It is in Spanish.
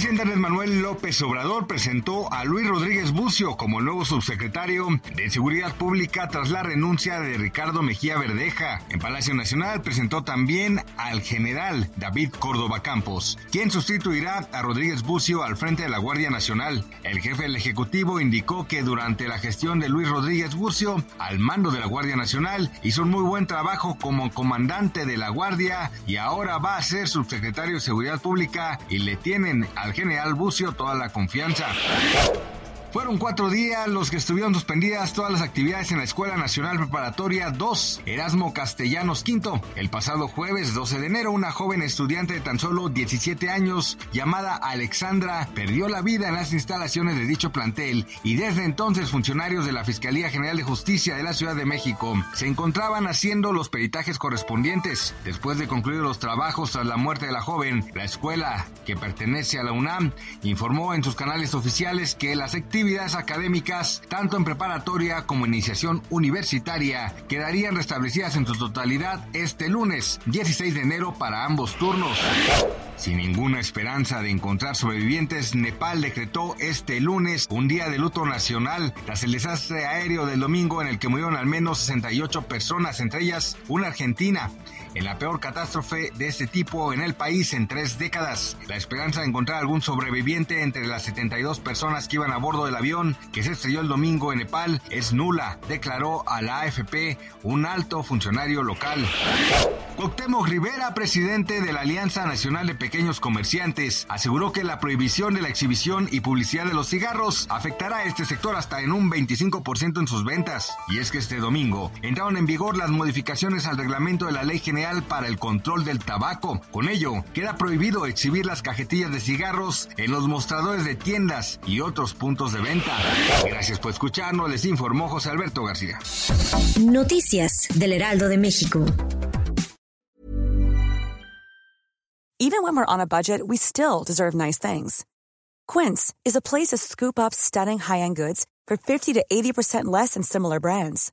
Presidente Andrés Manuel López Obrador presentó a Luis Rodríguez Bucio como nuevo subsecretario de Seguridad Pública tras la renuncia de Ricardo Mejía Verdeja. En Palacio Nacional presentó también al general David Córdoba Campos, quien sustituirá a Rodríguez Bucio al frente de la Guardia Nacional. El jefe del Ejecutivo indicó que durante la gestión de Luis Rodríguez Bucio al mando de la Guardia Nacional hizo un muy buen trabajo como comandante de la Guardia y ahora va a ser subsecretario de Seguridad Pública y le tienen al general Bucio toda la confianza. Fueron cuatro días los que estuvieron suspendidas todas las actividades en la Escuela Nacional Preparatoria 2, Erasmo Castellanos V. El pasado jueves 12 de enero, una joven estudiante de tan solo 17 años, llamada Alexandra, perdió la vida en las instalaciones de dicho plantel y desde entonces funcionarios de la Fiscalía General de Justicia de la Ciudad de México se encontraban haciendo los peritajes correspondientes. Después de concluir los trabajos tras la muerte de la joven, la escuela, que pertenece a la UNAM, informó en sus canales oficiales que las actividades actividades académicas, tanto en preparatoria como iniciación universitaria, quedarían restablecidas en su totalidad este lunes, 16 de enero, para ambos turnos. Sin ninguna esperanza de encontrar sobrevivientes, Nepal decretó este lunes un día de luto nacional tras el desastre aéreo del domingo en el que murieron al menos 68 personas, entre ellas una argentina en la peor catástrofe de este tipo en el país en tres décadas. La esperanza de encontrar algún sobreviviente entre las 72 personas que iban a bordo del avión que se estrelló el domingo en Nepal es nula, declaró a la AFP un alto funcionario local. Cuauhtémoc Rivera, presidente de la Alianza Nacional de Pequeños Comerciantes, aseguró que la prohibición de la exhibición y publicidad de los cigarros afectará a este sector hasta en un 25% en sus ventas. Y es que este domingo entraron en vigor las modificaciones al reglamento de la Ley General para el Control del Tabaco. Con ello, queda prohibido exhibir las cajetillas de cigarros en los mostradores de tiendas y otros puntos de venta. Gracias por escucharnos, les informó José Alberto García. Noticias del Heraldo de México. Even when we're on a budget, we still deserve nice things. Quince is a place to scoop up stunning high-end goods for 50 to 80% less than similar brands.